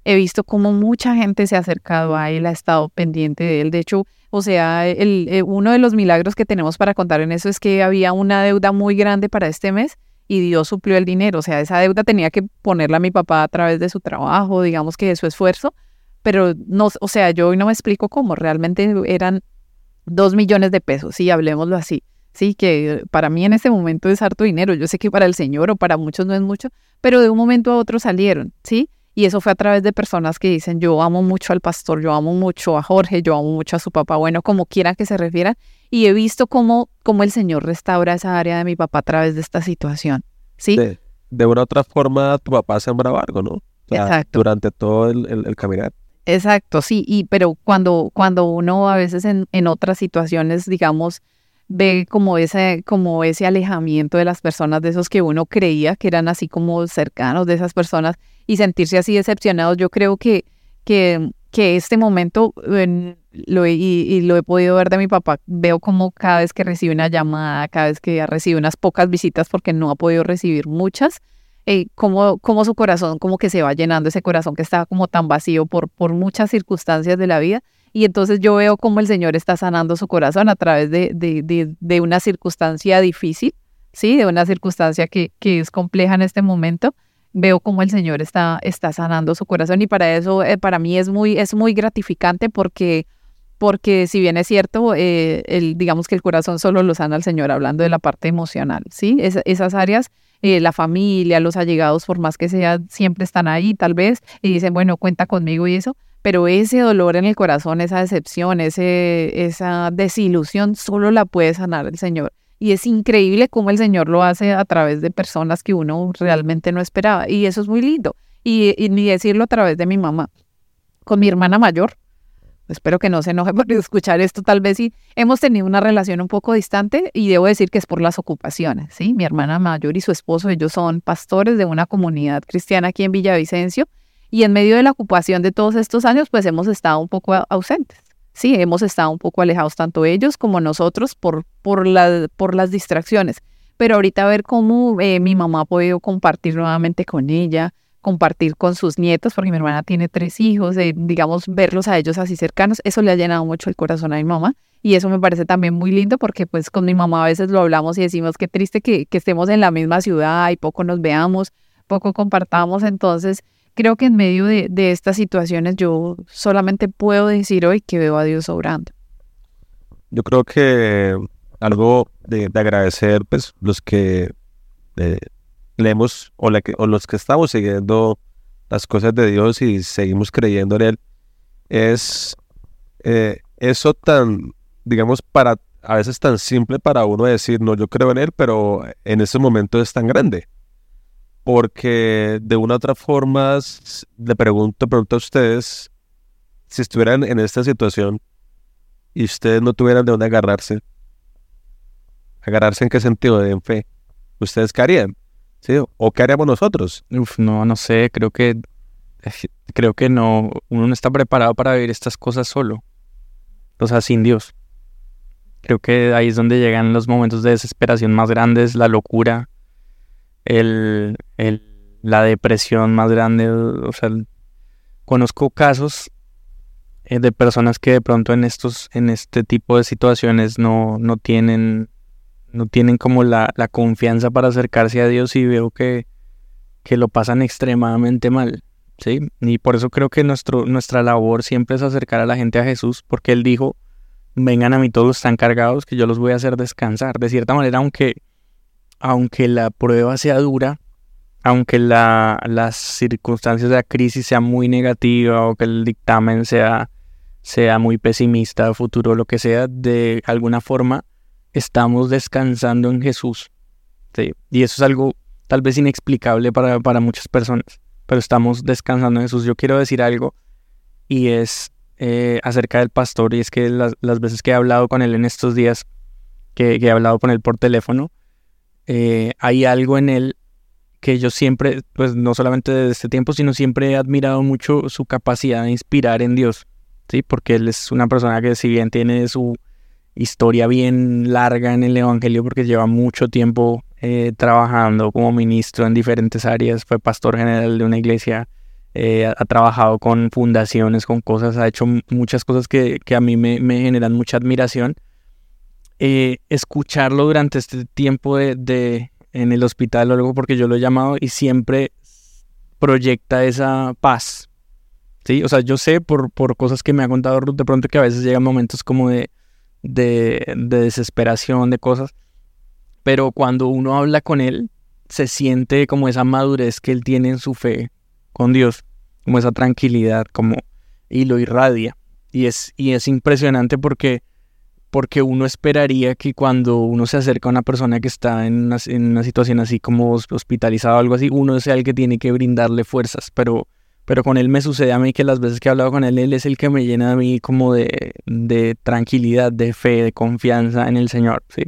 he visto como mucha gente se ha acercado a él, ha estado pendiente de él. De hecho, o sea, eh, uno de los milagros que tenemos para contar en eso es que había una deuda muy grande para este mes y Dios suplió el dinero. O sea, esa deuda tenía que ponerla a mi papá a través de su trabajo, digamos que de su esfuerzo, pero no, o sea, yo hoy no me explico cómo, realmente eran dos millones de pesos, sí, hablemoslo así. Sí, que para mí en este momento es harto dinero. Yo sé que para el Señor o para muchos no es mucho, pero de un momento a otro salieron, ¿sí? Y eso fue a través de personas que dicen, yo amo mucho al pastor, yo amo mucho a Jorge, yo amo mucho a su papá, bueno, como quieran que se refieran. Y he visto cómo, cómo el Señor restaura esa área de mi papá a través de esta situación. ¿Sí? De, una u otra forma, tu papá sembraba algo, ¿no? Exacto. Durante todo el, el, caminar. Exacto, sí, y pero cuando, cuando uno a veces en, en otras situaciones, digamos, ve como ese, como ese alejamiento de las personas, de esos que uno creía que eran así como cercanos de esas personas y sentirse así decepcionados. Yo creo que, que, que este momento, lo y, lo he podido ver de mi papá, veo como cada vez que recibe una llamada, cada vez que recibe unas pocas visitas porque no ha podido recibir muchas, eh, como, como su corazón como que se va llenando, ese corazón que estaba como tan vacío por, por muchas circunstancias de la vida y entonces yo veo cómo el Señor está sanando su corazón a través de, de, de, una circunstancia difícil, ¿sí? De una circunstancia que, que, es compleja en este momento. veo cómo el Señor está, está sanando su corazón y para eso, eh, para mí es muy, es muy gratificante porque, porque si bien es cierto, eh, el, digamos que el corazón solo lo sana el Señor, hablando de la parte emocional, ¿sí? esas áreas, eh, la familia, los allegados, por más que sea, siempre están ahí tal vez y dicen, bueno, cuenta conmigo y eso, pero ese dolor en el corazón, esa decepción, ese, esa desilusión, solo la puede sanar el Señor. Y es increíble cómo el Señor lo hace a través de personas que uno realmente no esperaba. Y eso es muy lindo. Y, ni decirlo a través de mi mamá. Con mi hermana mayor, espero que no se enoje por escuchar esto, tal vez sí, hemos tenido una relación un poco distante y debo decir que es por las ocupaciones, ¿sí? Mi hermana mayor y su esposo, ellos son pastores de una comunidad cristiana aquí en Villavicencio y en medio de la ocupación de todos estos años, pues hemos estado un poco ausentes sí, hemos estado un poco alejados tanto ellos como nosotros por, por, la, por las distracciones. Pero ahorita ver cómo eh, mi mamá ha podido compartir nuevamente con ella, compartir con sus nietos, porque mi hermana tiene tres hijos, eh, digamos, verlos a ellos así cercanos, eso le ha llenado mucho el corazón a mi mamá. Y eso me parece también muy lindo porque pues con mi mamá a veces lo hablamos y decimos qué triste que estemos en la misma ciudad y poco nos veamos, poco compartamos. Entonces, creo que en medio de, estas situaciones yo solamente puedo decir hoy que veo a Dios obrando. Yo creo que algo de, agradecer, pues los que eh, leemos o, o los que estamos siguiendo las cosas de Dios y seguimos creyendo en Él, es eh, eso tan, digamos, para a veces tan simple para uno decir, no, yo creo en Él, pero en ese momento es tan grande porque de una u otra forma le pregunto, pregunto a ustedes, si estuvieran en esta situación y ustedes no tuvieran de dónde agarrarse, agarrarse en qué sentido, en fe, ¿ustedes qué harían? ¿Sí? ¿O qué haríamos nosotros? No, no sé, creo que, creo que no, uno no está preparado para vivir estas cosas solo, o sea, sin Dios. Creo que ahí es donde llegan los momentos de desesperación más grandes, la locura, el, la depresión más grande. O sea, conozco casos eh, de personas que de pronto en estos, en este tipo de situaciones no, no tienen, no tienen como la, la confianza para acercarse a Dios y veo que, que lo pasan extremadamente mal. ¿sí? Y por eso creo que nuestro, nuestra labor siempre es acercar a la gente a Jesús, porque Él dijo, vengan a mí todos están cargados, que yo los voy a hacer descansar. De cierta manera, aunque aunque la prueba sea dura, aunque la, las circunstancias de la crisis sean muy negativas o que el dictamen sea, sea muy pesimista, futuro, lo que sea, de alguna forma estamos descansando en Jesús. Y eso es algo tal vez inexplicable para, para, muchas personas, pero estamos descansando en Jesús. Yo quiero decir algo y es eh, acerca del pastor y es que las, veces que he hablado con él en estos días, que, que he hablado con él por teléfono, eh, hay algo en él que yo siempre, pues no solamente desde este tiempo, sino siempre he admirado mucho su capacidad de inspirar en Dios, ¿sí? Porque él es una persona que si bien tiene su historia bien larga en el Evangelio, porque lleva mucho tiempo eh, trabajando como ministro en diferentes áreas, fue pastor general de una iglesia, eh, ha, trabajado con fundaciones, con cosas, ha hecho muchas cosas que, a mí me, me generan mucha admiración eh, escucharlo durante este tiempo de, en el hospital o algo, porque yo lo he llamado y siempre proyecta esa paz. ¿sí? O sea, yo sé por, por cosas que me ha contado Ruth de pronto que a veces llegan momentos como de, de, de desesperación, de cosas, pero cuando uno habla con él, se siente como esa madurez que él tiene en su fe con Dios, como esa tranquilidad, como y lo irradia. Y es, y es impresionante porque porque uno esperaría que cuando uno se acerca a una persona que está en una, situación así como hospitalizada o algo así, uno sea el que tiene que brindarle fuerzas, pero, pero con él me sucede a mí que las veces que he hablado con él, él es el que me llena a mí como de, de tranquilidad, de fe, de confianza en el Señor, ¿sí?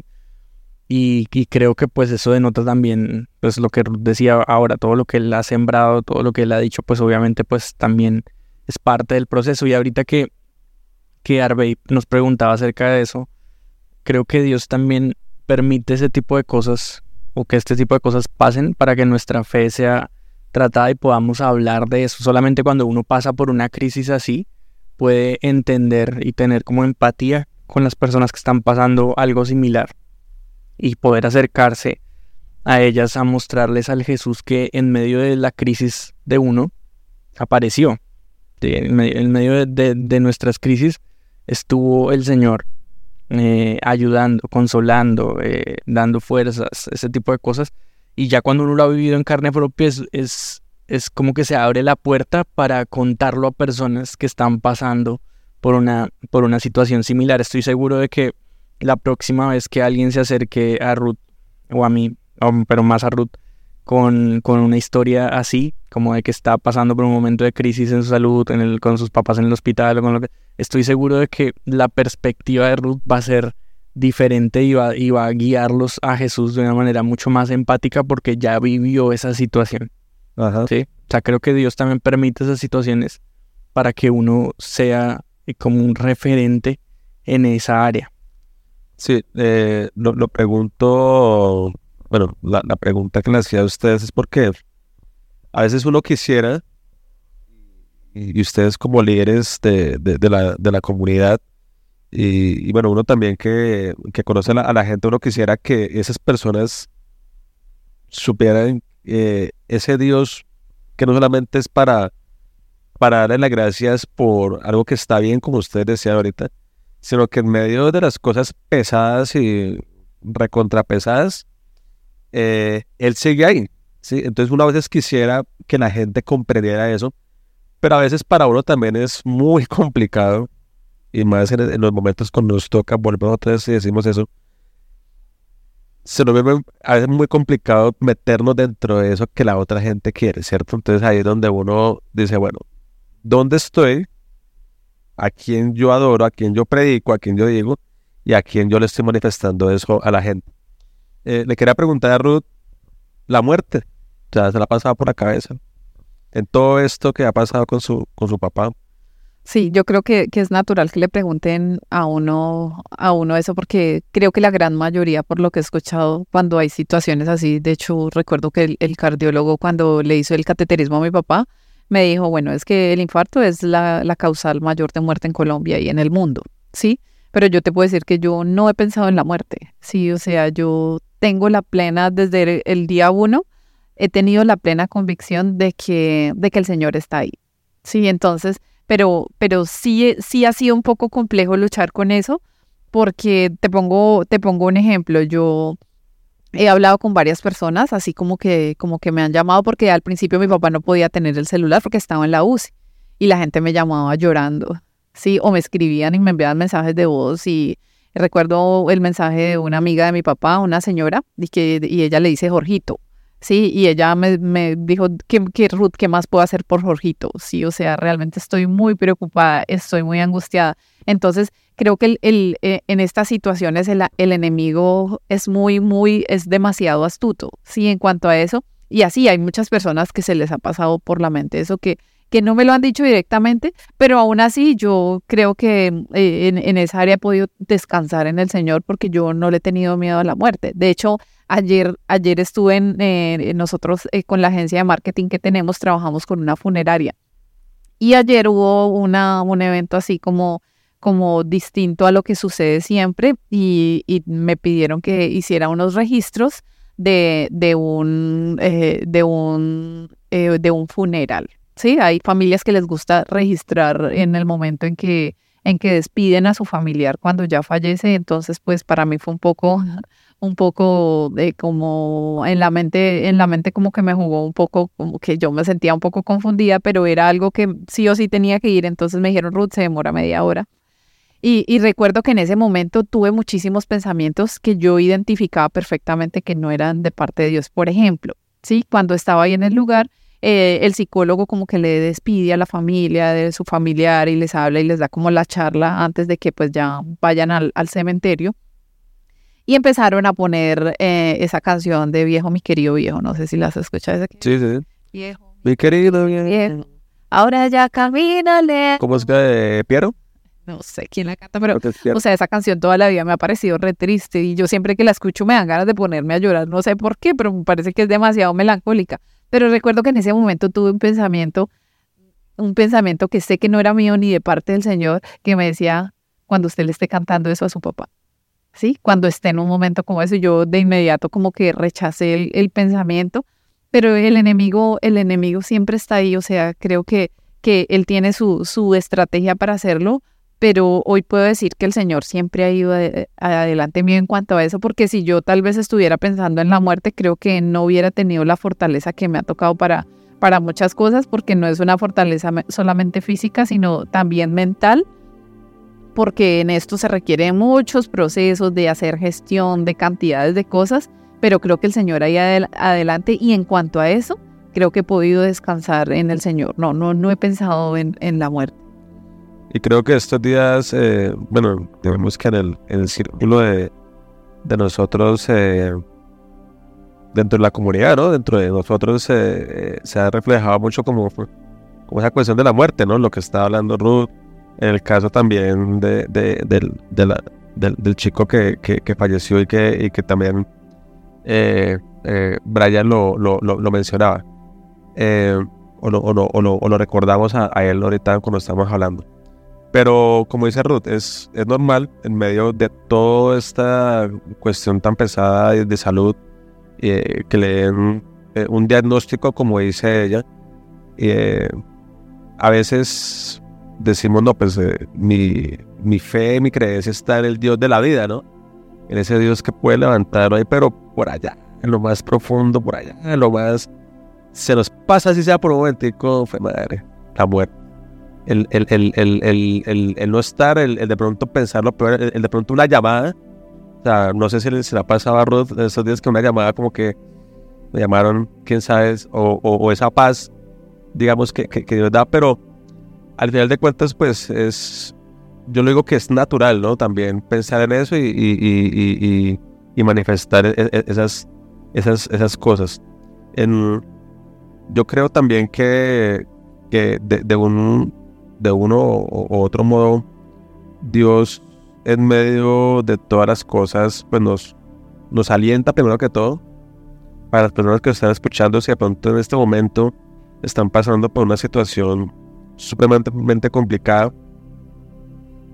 Y, y, creo que pues eso denota también, pues lo que decía ahora, todo lo que él ha sembrado, todo lo que él ha dicho, pues obviamente pues también es parte del proceso. Y ahorita que, que Arbey nos preguntaba acerca de eso, creo que Dios también permite ese tipo de cosas o que este tipo de cosas pasen para que nuestra fe sea tratada y podamos hablar de eso. Solamente cuando uno pasa por una crisis así, puede entender y tener como empatía con las personas que están pasando algo similar y poder acercarse a ellas a mostrarles al Jesús que en medio de la crisis de uno apareció. En medio de, nuestras crisis estuvo el Señor eh, ayudando, consolando, eh, dando fuerzas, ese tipo de cosas. Y ya cuando uno lo ha vivido en carne propia es, es, como que se abre la puerta para contarlo a personas que están pasando por una, por una situación similar. Estoy seguro de que la próxima vez que alguien se acerque a Ruth o a mí, pero más a Ruth, con, con, una historia así, como de que está pasando por un momento de crisis en su salud, en el, con sus papás en el hospital, o con lo que, estoy seguro de que la perspectiva de Ruth va a ser diferente y va, y va a guiarlos a Jesús de una manera mucho más empática porque ya vivió esa situación. ¿sí? O sea, creo que Dios también permite esas situaciones para que uno sea como un referente en esa área. Sí, eh, lo, lo, pregunto, bueno, la, la, pregunta que le hacía a ustedes es porque a veces uno quisiera, y, ustedes como líderes de, de, la, de la, comunidad, y, bueno, uno también que, que conoce a la, gente, uno quisiera que esas personas supieran eh, ese Dios que no solamente es para, para darle las gracias por algo que está bien, como ustedes decían ahorita, sino que en medio de las cosas pesadas y recontrapesadas, eh, él sigue ahí. ¿sí? Entonces uno a veces quisiera que la gente comprendiera eso, pero a veces para uno también es muy complicado, y más en, los momentos cuando nos toca, volvemos otra vez y decimos eso, se nos ve muy complicado meternos dentro de eso que la otra gente quiere, ¿cierto? Entonces ahí es donde uno dice, bueno, ¿dónde estoy? a quien yo adoro, a quien yo predico, a quien yo digo y a quien yo le estoy manifestando eso a la gente. Eh, le quería preguntar a Ruth, la muerte, ya se la ha pasado por la cabeza. En todo esto que ha pasado con su, con su papá. Sí, yo creo que, que, es natural que le pregunten a uno, a uno eso, porque creo que la gran mayoría, por lo que he escuchado, cuando hay situaciones así, de hecho, recuerdo que el, el cardiólogo cuando le hizo el cateterismo a mi papá, me dijo, bueno, es que el infarto es la, la causal mayor de muerte en Colombia y en el mundo, ¿sí? Pero yo te puedo decir que yo no he pensado en la muerte, ¿sí? O sea, yo tengo la plena, desde el día uno, he tenido la plena convicción de que, de que el Señor está ahí, ¿sí? Entonces, pero, pero sí, sí ha sido un poco complejo luchar con eso, porque te pongo, te pongo un ejemplo, yo he hablado con varias personas, así como que, como que me han llamado porque al principio mi papá no podía tener el celular porque estaba en la UCI y la gente me llamaba llorando, sí, o me escribían y me enviaban mensajes de voz y recuerdo el mensaje de una amiga de mi papá, una señora, y, que, y ella le dice Jorgito, sí, y ella me, me dijo, ¿qué, ¿qué, Ruth, qué más puedo hacer por Jorgito? Sí, o sea, realmente estoy muy preocupada, estoy muy angustiada. Entonces, creo que el, eh, en estas situaciones el, el, enemigo es muy, muy, es demasiado astuto, sí, en cuanto a eso. Y así hay muchas personas que se les ha pasado por la mente eso que, que no me lo han dicho directamente, pero aún así yo creo que eh, en, en, esa área he podido descansar en el Señor porque yo no le he tenido miedo a la muerte. De hecho, ayer, ayer estuve en, eh, nosotros con la agencia de marketing que tenemos, trabajamos con una funeraria. Y ayer hubo una, un evento así como como distinto a lo que sucede siempre y, me pidieron que hiciera unos registros de, de un, eh, de, un, eh, de un funeral. Sí, hay familias que les gusta registrar en el momento en que, en que despiden a su familiar cuando ya fallece, entonces pues para mí fue un poco un poco de como en la mente, en la mente como que me jugó un poco, como que yo me sentía un poco confundida, pero era algo que sí o sí tenía que ir, entonces me dijeron, Ruth, se demora media hora. Y, recuerdo que en ese momento tuve muchísimos pensamientos que yo identificaba perfectamente que no eran de parte de Dios. Por ejemplo, ¿sí? cuando estaba ahí en el lugar, eh, el psicólogo como que le despide a la familia de su familiar y les habla y les da como la charla antes de que pues ya vayan al, cementerio. Y empezaron a poner eh, esa canción de Viejo, mi querido viejo. No sé si las escuchado. Sí, sí. Viejo. Mi querido viejo. Ahora ya camínale. ¿Cómo es que de Piero? no sé quién la canta, pero, o sea, esa canción toda la vida me ha parecido re triste y yo siempre que la escucho me dan ganas de ponerme a llorar, no sé por qué, pero me parece que es demasiado melancólica. Pero recuerdo que en ese momento tuve un pensamiento, un pensamiento que sé que no era mío ni de parte del Señor, que me decía, cuando usted le esté cantando eso a su papá, ¿sí? Cuando esté en un momento como ese, yo de inmediato como que rechacé el, el pensamiento, pero el enemigo, el enemigo siempre está ahí, o sea, creo que, que él tiene su, su estrategia para hacerlo, pero hoy puedo decir que el Señor siempre ha ido adelante mío en cuanto a eso, porque si yo tal vez estuviera pensando en la muerte, creo que no hubiera tenido la fortaleza que me ha tocado para, para muchas cosas, porque no es una fortaleza solamente física, sino también mental, porque en esto se requieren muchos procesos de hacer gestión de cantidades de cosas, pero creo que el Señor ahí adelante y en cuanto a eso, creo que he podido descansar en el Señor. No, no, no he pensado en, en la muerte. Y creo que estos días, eh, bueno, digamos que en el, en el círculo de, de nosotros, eh, dentro de la comunidad, ¿no? Dentro de nosotros eh, se ha reflejado mucho como, como esa cuestión de la muerte, ¿no? Lo que está hablando Ruth, en el caso también de, de, de la, del, chico que, que, que, falleció y que, y que también Brian lo, lo, lo, mencionaba. o, lo, o, lo, o, lo, recordamos a, a él ahorita cuando estamos hablando. Pero como dice Ruth, es, es normal en medio de toda esta cuestión tan pesada de, salud eh, que le den eh, un diagnóstico como dice ella. Eh, a veces decimos, no, pues mi, mi fe, mi creencia está en el Dios de la vida, ¿no? En ese Dios que puede levantar ahí, pero por allá, en lo más profundo, por allá, en lo más... Se nos pasa, si sea por un momentico, fue madre, la muerte el, el, el, el, no estar, el, de pronto pensarlo peor, el, de pronto una llamada. O sea, no sé si se la pasaba a Ruth esos días que una llamada como que me llamaron, quién sabe, o, o, esa paz, digamos, que, que, Dios da, pero al final de cuentas, pues es, yo lo digo que es natural, ¿no? También pensar en eso y, y, y, y manifestar e, e, esas, esas, esas cosas. En, yo creo también que, que de, de, un, de uno u otro modo, Dios en medio de todas las cosas, pues nos, nos alienta primero que todo. Para las personas que están escuchando, si de pronto en este momento están pasando por una situación supremamente complicada,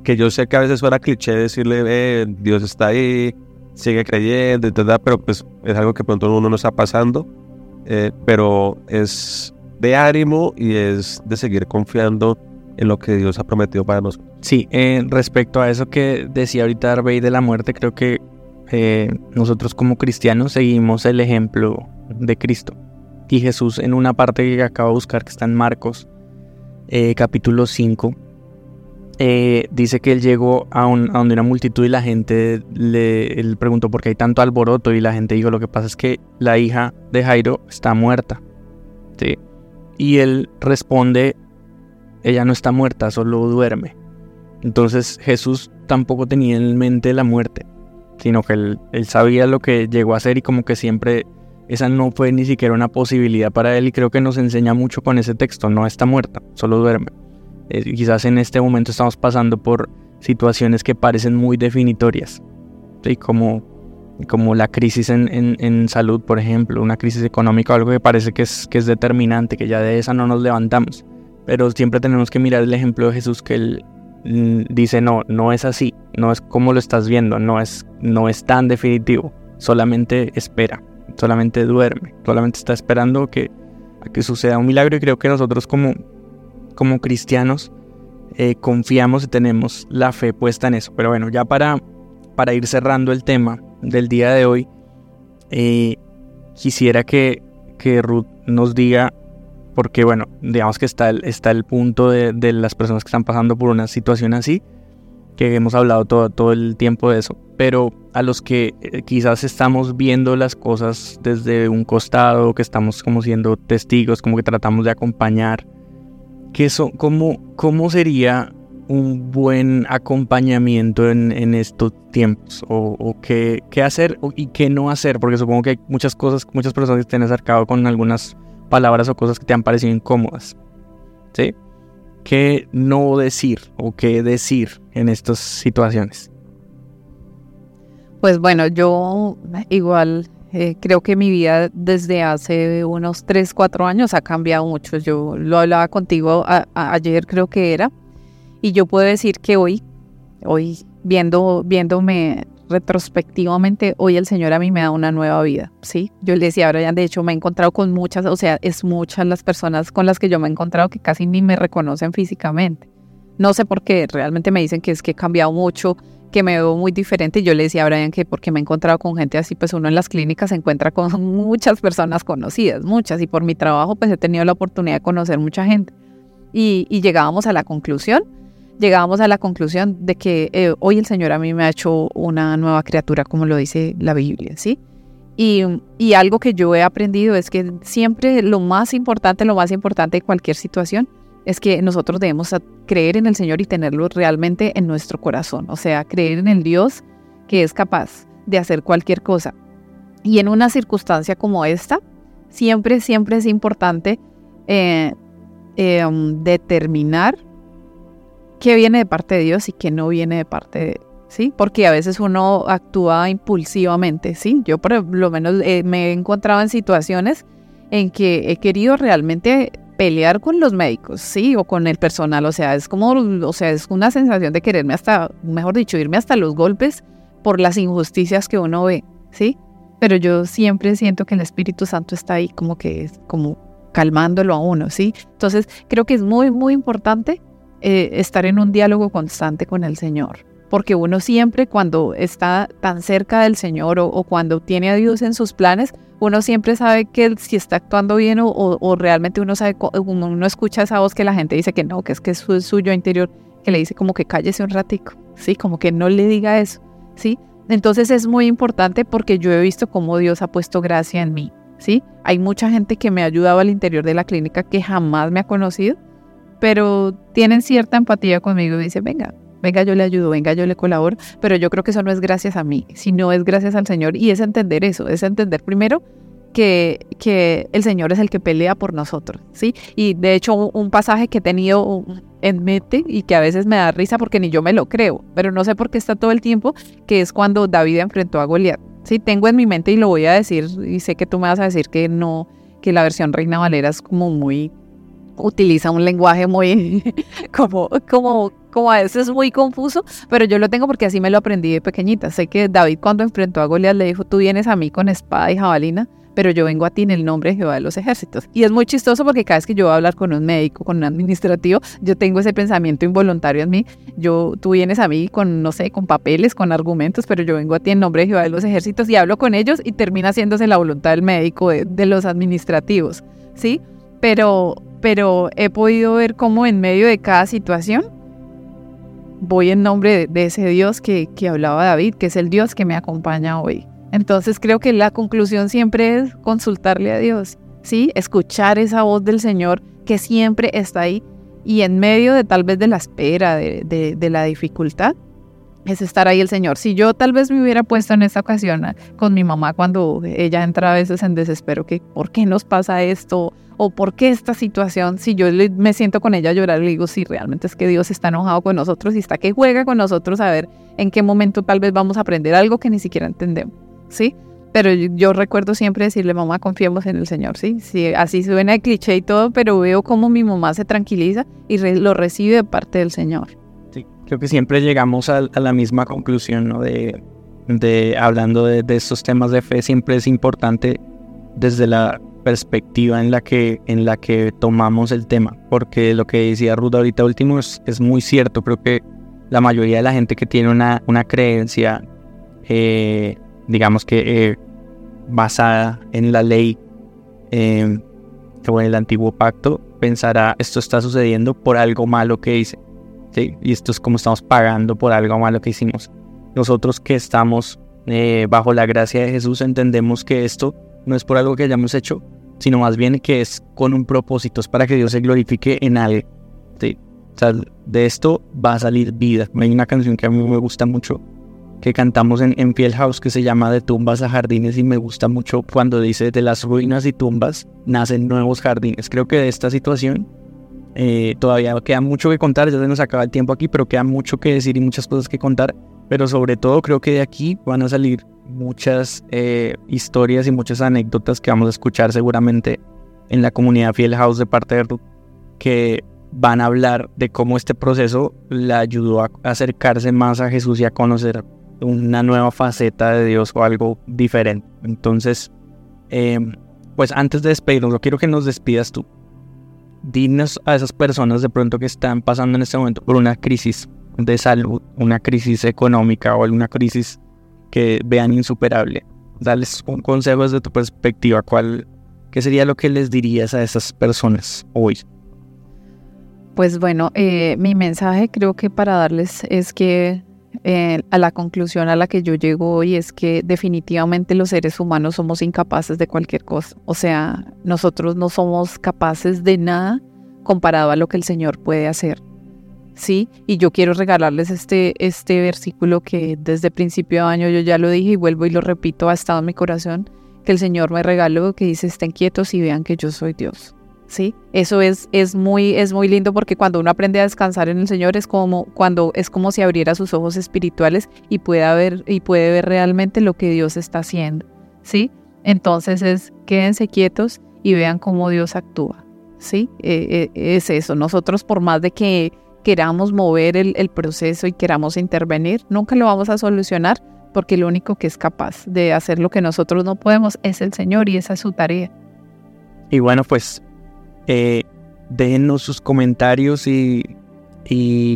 que yo sé que a veces suena cliché decirle, eh, Dios está ahí, sigue creyendo, etc., pero pues es algo que pronto uno no está pasando, eh, pero es de ánimo y es de seguir confiando en lo que Dios ha prometido para nosotros. Sí, eh, respecto a eso que decía ahorita Arbey de la muerte, creo que eh, nosotros como cristianos seguimos el ejemplo de Cristo. Y Jesús en una parte que acabo de buscar, que está en Marcos, eh, capítulo 5, dice que él llegó a, un, a, donde una multitud y la gente le él preguntó por qué hay tanto alboroto y la gente dijo, lo que pasa es que la hija de Jairo está muerta. ¿sí? Y él responde ella no está muerta, solo duerme. Entonces Jesús tampoco tenía en mente la muerte, sino que él, sabía lo que llegó a ser y como que siempre esa no fue ni siquiera una posibilidad para él y creo que nos enseña mucho con ese texto, no está muerta, solo duerme. Eh, quizás en este momento estamos pasando por situaciones que parecen muy definitorias, ¿sí? como, como la crisis en, salud, por ejemplo, una crisis económica, algo que parece que es, que es determinante, que ya de esa no nos levantamos. Pero siempre tenemos que mirar el ejemplo de Jesús que él mm, dice, no, no es así, no es como lo estás viendo, no es, no es tan definitivo, solamente espera, solamente duerme, solamente está esperando que, a que suceda un milagro y creo que nosotros como, como cristianos eh, confiamos y tenemos la fe puesta en eso. Pero bueno, ya para, para ir cerrando el tema del día de hoy, eh, quisiera que, que Ruth nos diga porque bueno, digamos que está el, está el punto de, las personas que están pasando por una situación así, que hemos hablado todo, todo el tiempo de eso, pero a los que eh, quizás estamos viendo las cosas desde un costado, que estamos como siendo testigos, como que tratamos de acompañar, que eso, ¿cómo, cómo sería un buen acompañamiento en, estos tiempos? ¿O, qué, qué, hacer y qué no hacer? Porque supongo que hay muchas cosas, muchas personas que estén acercado con algunas palabras o cosas que te han parecido incómodas. ¿Sí? ¿Qué no decir o qué decir en estas situaciones? Pues bueno, yo igual eh, creo que mi vida desde hace unos 3, 4 años ha cambiado mucho. Yo lo hablaba contigo ayer, creo que era, y yo puedo decir que hoy, hoy viendo, viéndome retrospectivamente, hoy el Señor a mí me da una nueva vida, ¿sí? Yo le decía a Brian, de hecho, me he encontrado con muchas, o sea, es muchas las personas con las que yo me he encontrado que casi ni me reconocen físicamente. No sé por qué, realmente me dicen que es que he cambiado mucho, que me veo muy diferente. Yo le decía a Brian que porque me he encontrado con gente así, pues uno en las clínicas se encuentra con muchas personas conocidas, muchas, y por mi trabajo pues he tenido la oportunidad de conocer mucha gente. Y, y llegábamos a la conclusión llegábamos a la conclusión de que eh, hoy el Señor a mí me ha hecho una nueva criatura, como lo dice la Biblia, ¿sí? Y, y, algo que yo he aprendido es que siempre lo más importante, lo más importante de cualquier situación es que nosotros debemos creer en el Señor y tenerlo realmente en nuestro corazón, o sea, creer en el Dios que es capaz de hacer cualquier cosa. Y en una circunstancia como esta, siempre, siempre es importante eh, eh, um, determinar qué viene de parte de Dios y qué no viene de parte de ¿sí? Porque a veces uno actúa impulsivamente, ¿sí? Yo por lo menos eh, me he encontrado en situaciones en que he querido realmente pelear con los médicos, ¿sí? O con el personal, o sea, es como, o sea, es una sensación de quererme hasta, mejor dicho, irme hasta los golpes por las injusticias que uno ve, ¿sí? Pero yo siempre siento que el Espíritu Santo está ahí como que como calmándolo a uno, ¿sí? Entonces, creo que es muy, muy importante eh, estar en un diálogo constante con el Señor. Porque uno siempre cuando está tan cerca del Señor o, cuando tiene a Dios en sus planes, uno siempre sabe que si está actuando bien o, realmente uno sabe, uno escucha esa voz que la gente dice que no, que es que es su, suyo interior, que le dice como que cállese un ratico, ¿sí? Como que no le diga eso, ¿sí? Entonces es muy importante porque yo he visto cómo Dios ha puesto gracia en mí, ¿sí? Hay mucha gente que me ha ayudado al interior de la clínica que jamás me ha conocido, pero tienen cierta empatía conmigo y dicen, venga, venga, yo le ayudo, venga, yo le colaboro, pero yo creo que eso no es gracias a mí, sino es gracias al Señor y es entender eso, es entender primero que, que el Señor es el que pelea por nosotros, ¿sí? Y de hecho un, pasaje que he tenido en mente y que a veces me da risa porque ni yo me lo creo, pero no sé por qué está todo el tiempo, que es cuando David enfrentó a Goliat. Sí, tengo en mi mente y lo voy a decir y sé que tú me vas a decir que no, que la versión Reina Valera es como muy utiliza un lenguaje muy como, como, como a veces muy confuso, pero yo lo tengo porque así me lo aprendí de pequeñita. Sé que David cuando enfrentó a Goliat le dijo, tú vienes a mí con espada y jabalina, pero yo vengo a ti en el nombre de Jehová de los ejércitos. Y es muy chistoso porque cada vez que yo voy a hablar con un médico, con un administrativo, yo tengo ese pensamiento involuntario en mí. Yo, tú vienes a mí con, no sé, con papeles, con argumentos, pero yo vengo a ti en nombre de Jehová de los ejércitos y hablo con ellos y termina haciéndose la voluntad del médico, de, de los administrativos, ¿sí? Pero pero he podido ver cómo en medio de cada situación voy en nombre de, ese Dios que, que hablaba David, que es el Dios que me acompaña hoy. Entonces creo que la conclusión siempre es consultarle a Dios, ¿sí? Escuchar esa voz del Señor que siempre está ahí y en medio de tal vez de la espera, de, de, la dificultad, es estar ahí el Señor. Si yo tal vez me hubiera puesto en esta ocasión con mi mamá cuando ella entra a veces en desespero, que ¿por qué nos pasa esto? O por qué esta situación, si yo me siento con ella a llorar, le digo, si realmente es que Dios está enojado con nosotros y está que juega con nosotros a ver en qué momento tal vez vamos a aprender algo que ni siquiera entendemos, ¿sí? Pero yo, recuerdo siempre decirle, mamá, confiemos en el Señor, ¿sí? sí así suena de cliché y todo, pero veo cómo mi mamá se tranquiliza y lo recibe de parte del Señor. Sí, creo que siempre llegamos a, la misma conclusión, ¿no? De, de hablando de, de estos temas de fe, siempre es importante desde la perspectiva en la que, en la que tomamos el tema, porque lo que decía Ruth ahorita último es, muy cierto, creo que la mayoría de la gente que tiene una, una creencia, eh, digamos que eh, basada en la ley eh, o en el antiguo pacto, pensará esto está sucediendo por algo malo que hice, ¿sí? y esto es como estamos pagando por algo malo que hicimos. Nosotros que estamos bajo la gracia de Jesús entendemos que esto no es por algo que hayamos hecho, sino más bien que es con un propósito, es para que Dios se glorifique en algo. ¿sí? O sea, de esto va a salir vida. Hay una canción que a mí me gusta mucho, que cantamos en, en Fiel House, que se llama De tumbas a jardines, y me gusta mucho cuando dice, de las ruinas y tumbas nacen nuevos jardines. Creo que de esta situación eh, todavía queda mucho que contar, ya se nos acaba el tiempo aquí, pero queda mucho que decir y muchas cosas que contar. Pero sobre todo creo que de aquí van a salir muchas eh, historias y muchas anécdotas que vamos a escuchar seguramente en la comunidad Fiel House de parte de Ruth, que van a hablar de cómo este proceso la ayudó a acercarse más a Jesús y a conocer una nueva faceta de Dios o algo diferente. Entonces, em, pues antes de despedirnos, yo quiero que nos despidas tú. Dinos a esas personas de pronto que están pasando en este momento por una crisis de salud, una crisis económica o alguna crisis que vean insuperable. Dales un consejo desde tu perspectiva. ¿Cuál, ¿Qué sería lo que les dirías a esas personas hoy? Pues bueno, eh, mi mensaje creo que para darles es que eh, a la conclusión a la que yo llego hoy es que definitivamente los seres humanos somos incapaces de cualquier cosa. O sea, nosotros no somos capaces de nada comparado a lo que el Señor puede hacer. ¿Sí? Y yo quiero regalarles este, este versículo que desde principio de año yo ya lo dije y vuelvo y lo repito, ha estado en mi corazón, que el Señor me regaló, que dice, estén quietos y vean que yo soy Dios. ¿sí? Eso es, es, muy, es muy lindo porque cuando uno aprende a descansar en el Señor es como cuando es como si abriera sus ojos espirituales y pueda ver y puede ver realmente lo que Dios está haciendo, ¿sí? Entonces es quédense quietos y vean cómo Dios actúa, ¿sí? Eh, eh, es eso. Nosotros por más de que queramos mover el, el proceso y queramos intervenir, nunca lo vamos a solucionar porque lo único que es capaz de hacer lo que nosotros no podemos es el Señor y esa es su tarea. Y bueno, pues eh, déjenos sus comentarios y,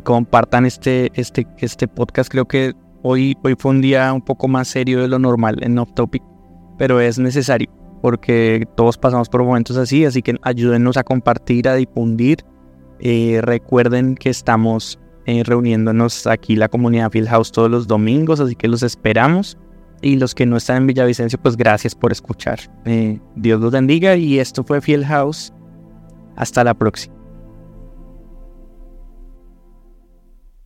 compartan este, este, este podcast. Creo que hoy, hoy fue un día un poco más serio de lo normal en Off Topic, pero es necesario porque todos pasamos por momentos así, así que ayúdenos a compartir, a difundir. Eh, recuerden que estamos eh, reuniéndonos aquí la comunidad Field House todos los domingos, así que los esperamos. Y los que no están en Villavicencio, pues gracias por escuchar. Dios los bendiga y esto fue Field House hasta la próxima.